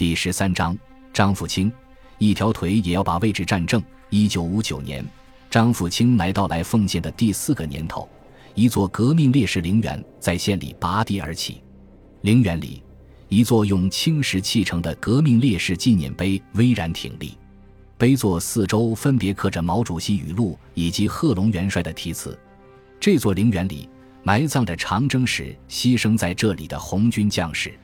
第十三章，张富清一条腿也要把位置站正。一九五九年，张富清来到来奉县的第四个年头，一座革命烈士陵园在县里拔地而起。陵园里，一座用青石砌成的革命烈士纪念碑巍然挺立，碑座四周分别刻着毛主席语录以及贺龙元帅的题词。这座陵园里埋葬着长征时牺牲在这里的红军将士。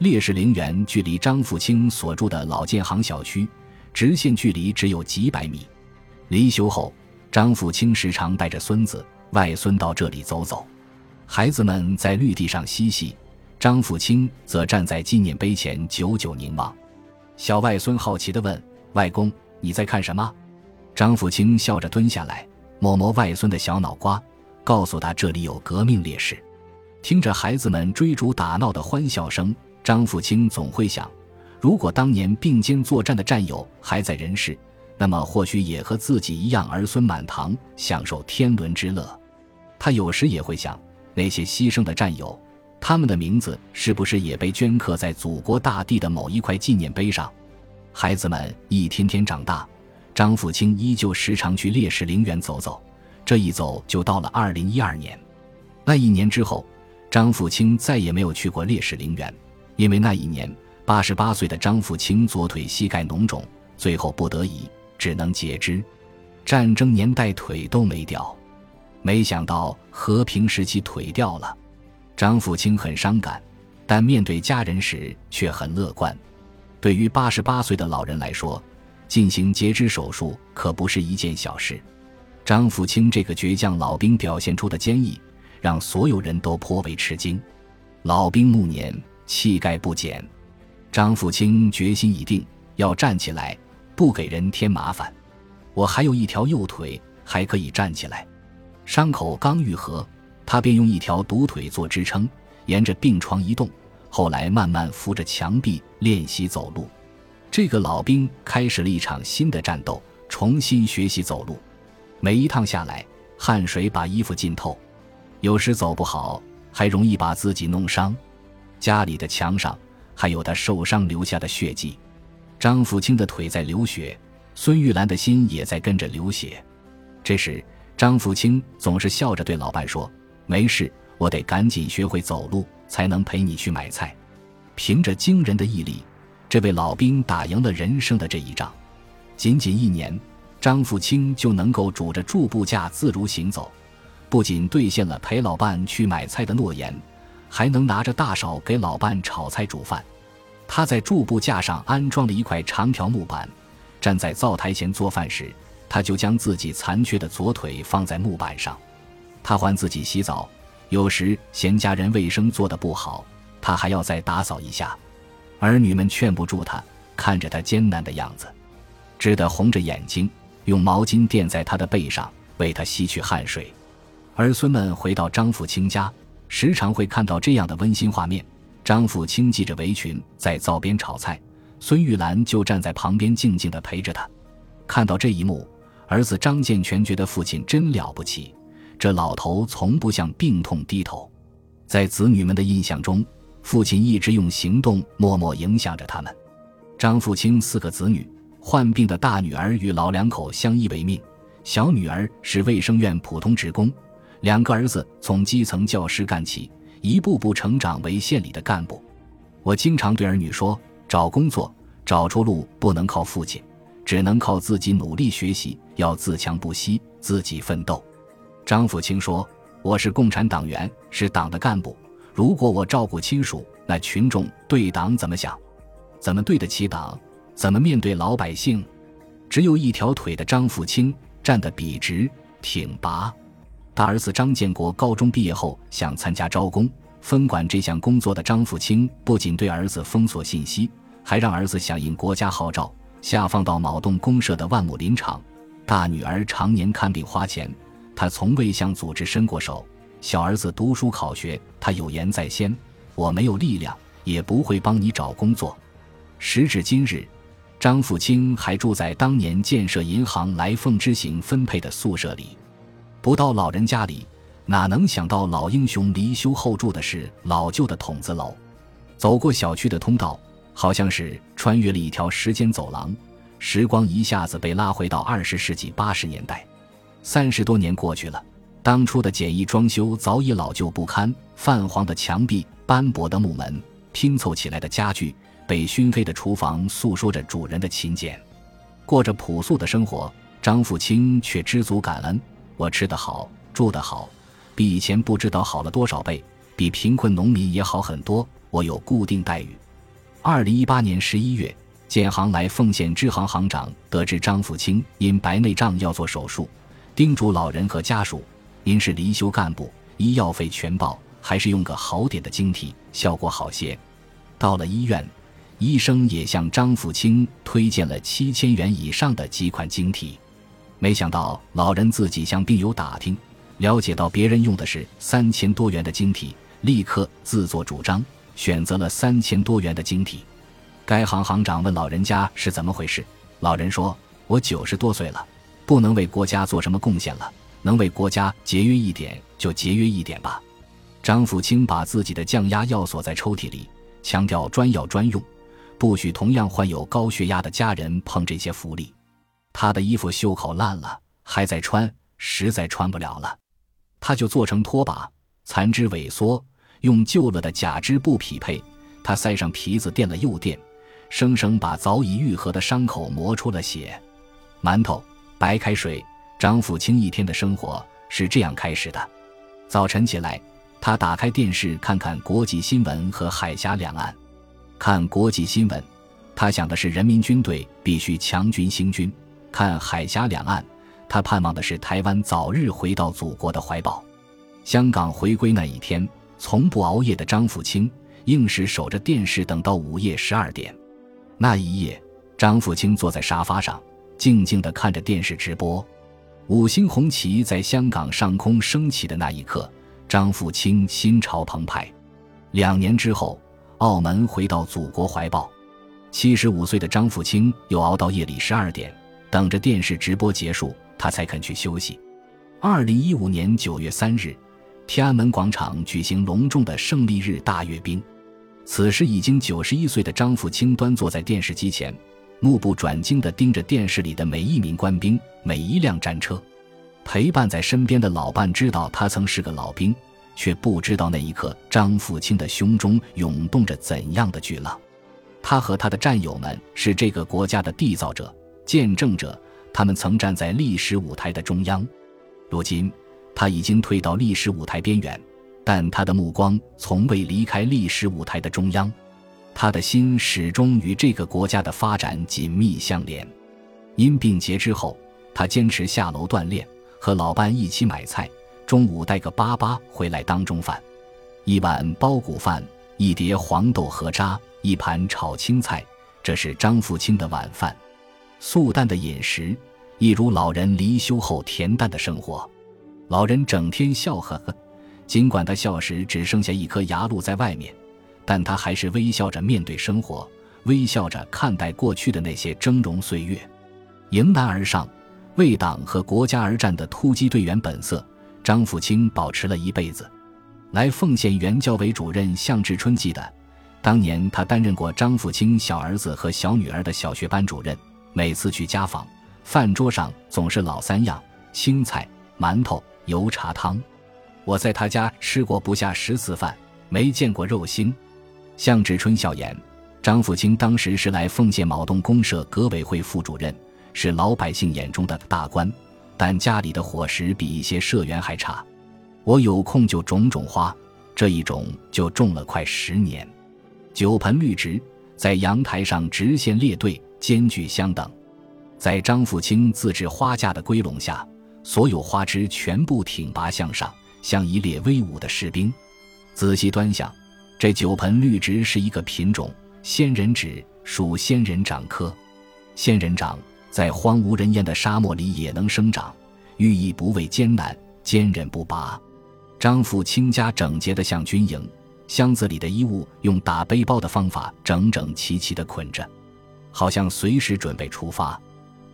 烈士陵园距离张富清所住的老建行小区直线距离只有几百米。离休后，张富清时常带着孙子、外孙到这里走走。孩子们在绿地上嬉戏。张富清则站在纪念碑前，久久凝望。小外孙好奇地问：“外公，你在看什么？”张富清笑着蹲下来，摸摸外孙的小脑瓜，告诉他：“这里有革命烈士。”听着孩子们追逐打闹的欢笑声，张富清总会想：如果当年并肩作战的战友还在人世，那么或许也和自己一样儿孙满堂，享受天伦之乐。他有时也会想，那些牺牲的战友。他们的名字是不是也被镌刻在祖国大地的某一块纪念碑上？孩子们一天天长大，张富清依旧时常去烈士陵园走走。这一走就到了二零一二年。那一年之后，张富清再也没有去过烈士陵园，因为那一年八十八岁的张富清左腿膝盖脓肿，最后不得已只能截肢。战争年代腿都没掉，没想到和平时期腿掉了。张富清很伤感，但面对家人时却很乐观。对于八十八岁的老人来说，进行截肢手术可不是一件小事。张富清这个倔强老兵表现出的坚毅，让所有人都颇为吃惊。老兵暮年，气概不减。张富清决心已定，要站起来，不给人添麻烦。我还有一条右腿，还可以站起来。伤口刚愈合。他便用一条独腿做支撑，沿着病床移动。后来慢慢扶着墙壁练习走路。这个老兵开始了一场新的战斗，重新学习走路。每一趟下来，汗水把衣服浸透，有时走不好，还容易把自己弄伤。家里的墙上还有他受伤留下的血迹。张富清的腿在流血，孙玉兰的心也在跟着流血。这时，张富清总是笑着对老伴说。没事，我得赶紧学会走路，才能陪你去买菜。凭着惊人的毅力，这位老兵打赢了人生的这一仗。仅仅一年，张富清就能够拄着助步架自如行走，不仅兑现了陪老伴去买菜的诺言，还能拿着大勺给老伴炒菜煮饭。他在柱布架上安装了一块长条木板，站在灶台前做饭时，他就将自己残缺的左腿放在木板上。他还自己洗澡，有时嫌家人卫生做得不好，他还要再打扫一下。儿女们劝不住他，看着他艰难的样子，只得红着眼睛，用毛巾垫在他的背上，为他吸去汗水。儿孙们回到张富清家，时常会看到这样的温馨画面：张富清系着围裙在灶边炒菜，孙玉兰就站在旁边静静地陪着他。看到这一幕，儿子张建全觉得父亲真了不起。这老头从不向病痛低头，在子女们的印象中，父亲一直用行动默默影响着他们。张富清四个子女，患病的大女儿与老两口相依为命，小女儿是卫生院普通职工，两个儿子从基层教师干起，一步步成长为县里的干部。我经常对儿女说：找工作、找出路不能靠父亲，只能靠自己努力学习，要自强不息，自己奋斗。张富清说：“我是共产党员，是党的干部。如果我照顾亲属，那群众对党怎么想？怎么对得起党？怎么面对老百姓？”只有一条腿的张富清站得笔直挺拔。大儿子张建国高中毕业后想参加招工，分管这项工作的张富清不仅对儿子封锁信息，还让儿子响应国家号召，下放到某洞公社的万亩林场。大女儿常年看病花钱。他从未向组织伸过手。小儿子读书考学，他有言在先：“我没有力量，也不会帮你找工作。”时至今日，张富清还住在当年建设银行来凤之行分配的宿舍里。不到老人家里，哪能想到老英雄离休后住的是老旧的筒子楼？走过小区的通道，好像是穿越了一条时间走廊，时光一下子被拉回到二十世纪八十年代。三十多年过去了，当初的简易装修早已老旧不堪，泛黄的墙壁、斑驳的木门、拼凑起来的家具、被熏黑的厨房，诉说着主人的勤俭。过着朴素的生活，张富清却知足感恩：我吃得好，住得好，比以前不知道好了多少倍，比贫困农民也好很多。我有固定待遇。二零一八年十一月，建行来奉县支行行长得知张富清因白内障要做手术。叮嘱老人和家属：“您是离休干部，医药费全报，还是用个好点的晶体，效果好些。”到了医院，医生也向张富清推荐了七千元以上的几款晶体。没想到老人自己向病友打听，了解到别人用的是三千多元的晶体，立刻自作主张选择了三千多元的晶体。该行行长问老人家是怎么回事，老人说：“我九十多岁了。”不能为国家做什么贡献了，能为国家节约一点就节约一点吧。张富清把自己的降压药锁在抽屉里，强调专药专用，不许同样患有高血压的家人碰这些福利。他的衣服袖口烂了，还在穿，实在穿不了了，他就做成拖把，残肢萎缩，用旧了的假肢不匹配，他塞上皮子垫了又垫，生生把早已愈合的伤口磨出了血。馒头。白开水，张富清一天的生活是这样开始的：早晨起来，他打开电视看看国际新闻和海峡两岸。看国际新闻，他想的是人民军队必须强军兴军；看海峡两岸，他盼望的是台湾早日回到祖国的怀抱。香港回归那一天，从不熬夜的张富清硬是守着电视等到午夜十二点。那一夜，张富清坐在沙发上。静静地看着电视直播，五星红旗在香港上空升起的那一刻，张富清心潮澎湃。两年之后，澳门回到祖国怀抱。七十五岁的张富清又熬到夜里十二点，等着电视直播结束，他才肯去休息。二零一五年九月三日，天安门广场举行隆重的胜利日大阅兵。此时已经九十一岁的张富清端坐在电视机前。目不转睛地盯着电视里的每一名官兵、每一辆战车，陪伴在身边的老伴知道他曾是个老兵，却不知道那一刻张富清的胸中涌动着怎样的巨浪。他和他的战友们是这个国家的缔造者、见证者，他们曾站在历史舞台的中央。如今，他已经退到历史舞台边缘，但他的目光从未离开历史舞台的中央。他的心始终与这个国家的发展紧密相连。因病结之后，他坚持下楼锻炼，和老伴一起买菜，中午带个粑粑回来当中饭。一碗包谷饭，一碟黄豆河渣，一盘炒青菜，这是张富清的晚饭。素淡的饮食，一如老人离休后恬淡的生活。老人整天笑呵呵，尽管他笑时只剩下一颗牙露在外面。但他还是微笑着面对生活，微笑着看待过去的那些峥嵘岁月，迎难而上，为党和国家而战的突击队员本色，张富清保持了一辈子。来奉献原教委主任向志春记得，当年他担任过张富清小儿子和小女儿的小学班主任，每次去家访，饭桌上总是老三样：青菜、馒头、油茶汤。我在他家吃过不下十次饭，没见过肉腥。向志春笑言：“张富清当时是来奉县卯洞公社革委会副主任，是老百姓眼中的大官，但家里的伙食比一些社员还差。我有空就种种花，这一种就种了快十年。九盆绿植在阳台上直线列队，间距相等。在张富清自制花架的归拢下，所有花枝全部挺拔向上，像一列威武的士兵。仔细端详。”这九盆绿植是一个品种仙人指，属仙人掌科。仙人掌在荒无人烟的沙漠里也能生长，寓意不畏艰难，坚韧不拔。张富清家整洁的像军营，箱子里的衣物用打背包的方法整整齐齐地捆着，好像随时准备出发。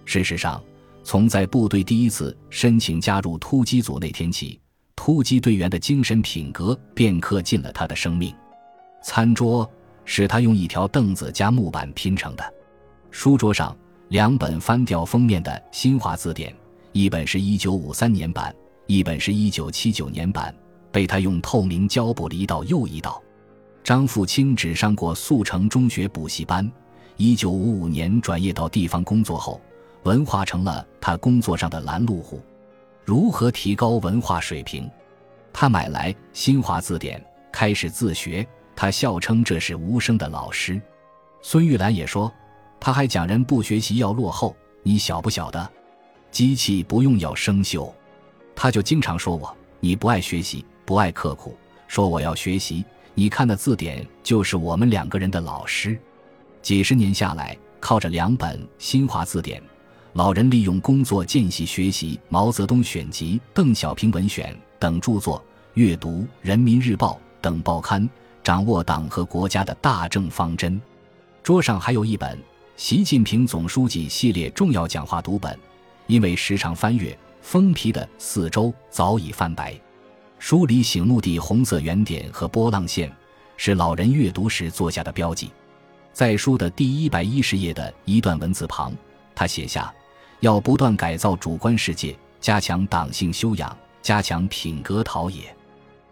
事实上，从在部队第一次申请加入突击组那天起，突击队员的精神品格便刻进了他的生命。餐桌是他用一条凳子加木板拼成的。书桌上两本翻掉封面的新华字典，一本是一九五三年版，一本是一九七九年版，被他用透明胶布一道又一道。张富清只上过速成中学补习班，一九五五年转业到地方工作后，文化成了他工作上的拦路虎。如何提高文化水平？他买来新华字典，开始自学。他笑称这是无声的老师。孙玉兰也说，他还讲人不学习要落后。你晓不晓得？机器不用要生锈。他就经常说我，你不爱学习，不爱刻苦，说我要学习。你看的字典就是我们两个人的老师。几十年下来，靠着两本新华字典，老人利用工作间隙学习《毛泽东选集》《邓小平文选》等著作，阅读《人民日报》等报刊。掌握党和国家的大政方针，桌上还有一本《习近平总书记系列重要讲话读本》，因为时常翻阅，封皮的四周早已泛白。书里醒目的红色圆点和波浪线，是老人阅读时做下的标记。在书的第一百一十页的一段文字旁，他写下：“要不断改造主观世界，加强党性修养，加强品格陶冶，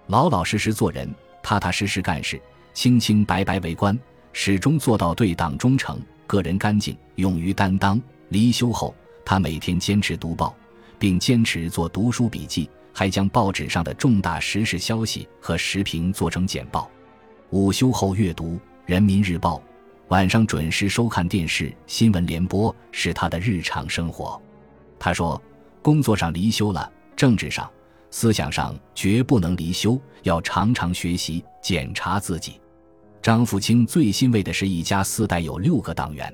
老老实实做人。”踏踏实实干事，清清白白为官，始终做到对党忠诚、个人干净、勇于担当。离休后，他每天坚持读报，并坚持做读书笔记，还将报纸上的重大时事消息和时评做成简报。午休后阅读《人民日报》，晚上准时收看电视新闻联播，是他的日常生活。他说：“工作上离休了，政治上。”思想上绝不能离休，要常常学习检查自己。张富清最欣慰的是一家四代有六个党员。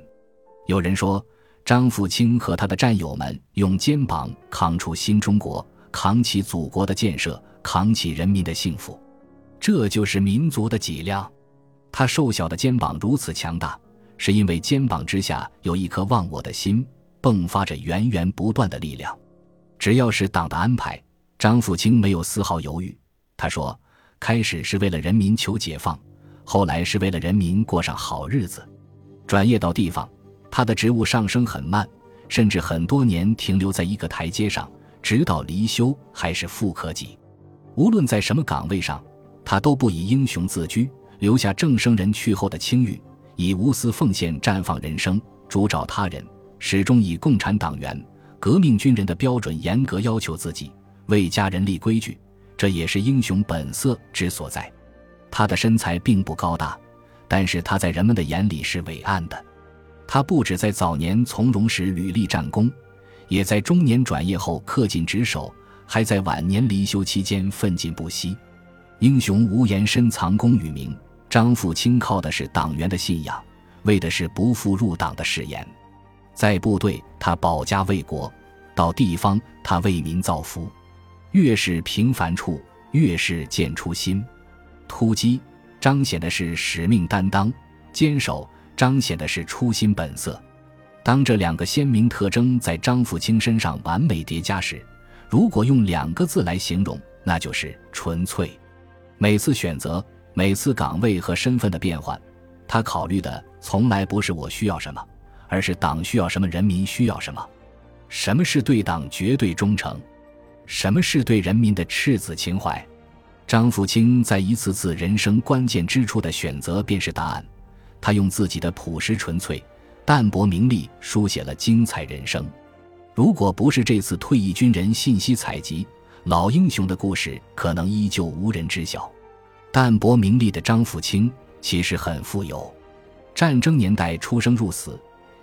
有人说，张富清和他的战友们用肩膀扛出新中国，扛起祖国的建设，扛起人民的幸福，这就是民族的脊梁。他瘦小的肩膀如此强大，是因为肩膀之下有一颗忘我的心，迸发着源源不断的力量。只要是党的安排。张富清没有丝毫犹豫，他说：“开始是为了人民求解放，后来是为了人民过上好日子。”转业到地方，他的职务上升很慢，甚至很多年停留在一个台阶上，直到离休还是副科级。无论在什么岗位上，他都不以英雄自居，留下正生人去后的清誉，以无私奉献绽放人生，主找他人，始终以共产党员、革命军人的标准严格要求自己。为家人立规矩，这也是英雄本色之所在。他的身材并不高大，但是他在人们的眼里是伟岸的。他不止在早年从容时屡立战功，也在中年转业后恪尽职守，还在晚年离休期间奋进不息。英雄无言深藏功与名，张富清靠的是党员的信仰，为的是不负入党的誓言。在部队，他保家卫国；到地方，他为民造福。越是平凡处，越是见初心。突击彰显的是使命担当，坚守彰显的是初心本色。当这两个鲜明特征在张富清身上完美叠加时，如果用两个字来形容，那就是纯粹。每次选择，每次岗位和身份的变换，他考虑的从来不是我需要什么，而是党需要什么，人民需要什么。什么是对党绝对忠诚？什么是对人民的赤子情怀？张富清在一次次人生关键之处的选择便是答案。他用自己的朴实纯粹、淡泊名利书写了精彩人生。如果不是这次退役军人信息采集，老英雄的故事可能依旧无人知晓。淡泊名利的张富清其实很富有。战争年代出生入死，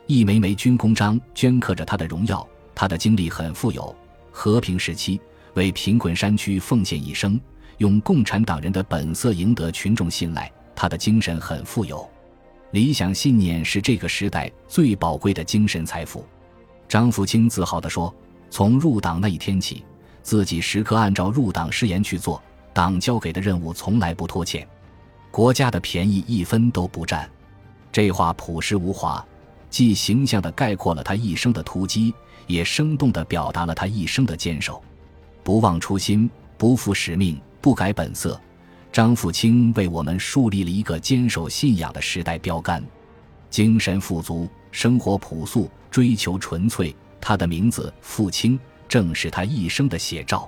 一枚枚军功章镌刻着他的荣耀。他的经历很富有。和平时期，为贫困山区奉献一生，用共产党人的本色赢得群众信赖。他的精神很富有，理想信念是这个时代最宝贵的精神财富。张富清自豪地说：“从入党那一天起，自己时刻按照入党誓言去做，党交给的任务从来不拖欠，国家的便宜一分都不占。”这话朴实无华，既形象地概括了他一生的突击。也生动地表达了他一生的坚守，不忘初心，不负使命，不改本色，张富清为我们树立了一个坚守信仰的时代标杆，精神富足，生活朴素，追求纯粹。他的名字傅清，正是他一生的写照。